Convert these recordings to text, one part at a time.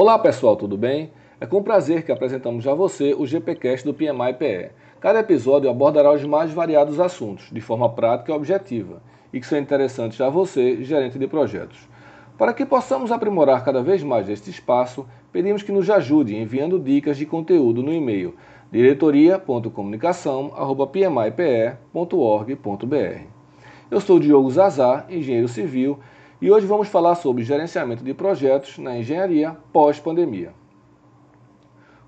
Olá pessoal, tudo bem? É com prazer que apresentamos a você o GPcast do PMI-PE. Cada episódio abordará os mais variados assuntos, de forma prática e objetiva, e que são interessantes a você, gerente de projetos. Para que possamos aprimorar cada vez mais este espaço, pedimos que nos ajude enviando dicas de conteúdo no e-mail diretoria.comunicação.pmipe.org.br. Eu sou Diogo Zazar, engenheiro civil, e hoje vamos falar sobre gerenciamento de projetos na engenharia pós-pandemia.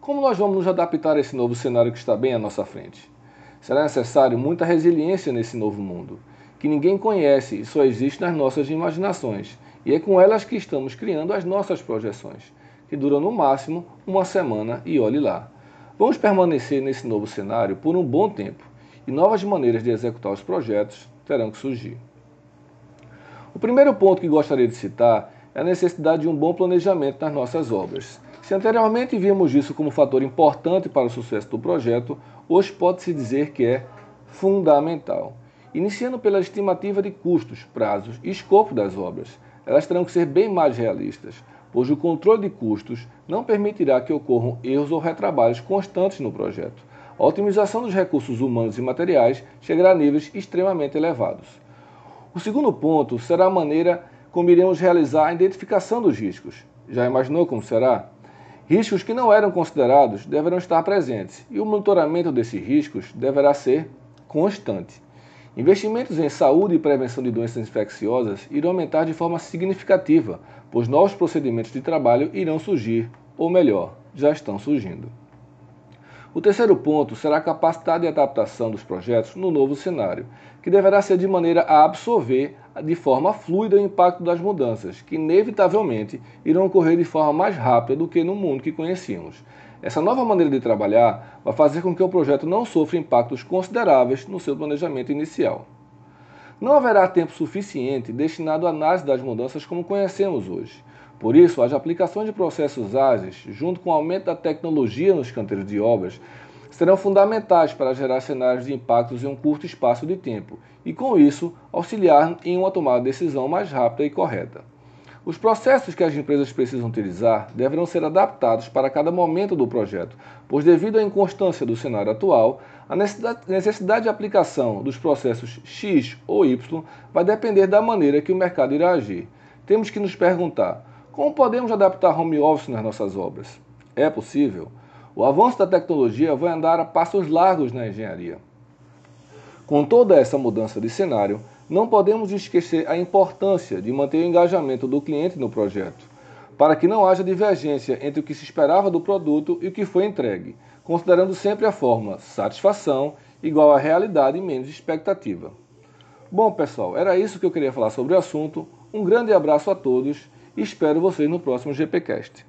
Como nós vamos nos adaptar a esse novo cenário que está bem à nossa frente? Será necessário muita resiliência nesse novo mundo, que ninguém conhece e só existe nas nossas imaginações, e é com elas que estamos criando as nossas projeções, que duram no máximo uma semana e olhe lá. Vamos permanecer nesse novo cenário por um bom tempo, e novas maneiras de executar os projetos terão que surgir. O primeiro ponto que gostaria de citar é a necessidade de um bom planejamento nas nossas obras. Se anteriormente vimos isso como fator importante para o sucesso do projeto, hoje pode-se dizer que é fundamental. Iniciando pela estimativa de custos, prazos e escopo das obras, elas terão que ser bem mais realistas, pois o controle de custos não permitirá que ocorram erros ou retrabalhos constantes no projeto. A otimização dos recursos humanos e materiais chegará a níveis extremamente elevados. O segundo ponto será a maneira como iremos realizar a identificação dos riscos. Já imaginou como será? Riscos que não eram considerados deverão estar presentes e o monitoramento desses riscos deverá ser constante. Investimentos em saúde e prevenção de doenças infecciosas irão aumentar de forma significativa, pois novos procedimentos de trabalho irão surgir, ou melhor, já estão surgindo. O terceiro ponto será a capacidade de adaptação dos projetos no novo cenário, que deverá ser de maneira a absorver de forma fluida o impacto das mudanças, que inevitavelmente irão ocorrer de forma mais rápida do que no mundo que conhecíamos. Essa nova maneira de trabalhar vai fazer com que o projeto não sofra impactos consideráveis no seu planejamento inicial. Não haverá tempo suficiente destinado à análise das mudanças como conhecemos hoje. Por isso, as aplicações de processos ágeis, junto com o aumento da tecnologia nos canteiros de obras, serão fundamentais para gerar cenários de impactos em um curto espaço de tempo e, com isso, auxiliar em uma tomada de decisão mais rápida e correta. Os processos que as empresas precisam utilizar deverão ser adaptados para cada momento do projeto, pois, devido à inconstância do cenário atual, a necessidade de aplicação dos processos X ou Y vai depender da maneira que o mercado irá agir. Temos que nos perguntar como podemos adaptar home office nas nossas obras? É possível? O avanço da tecnologia vai andar a passos largos na engenharia. Com toda essa mudança de cenário, não podemos esquecer a importância de manter o engajamento do cliente no projeto, para que não haja divergência entre o que se esperava do produto e o que foi entregue, considerando sempre a forma satisfação igual à realidade menos expectativa. Bom, pessoal, era isso que eu queria falar sobre o assunto. Um grande abraço a todos espero vocês no próximo GPcast.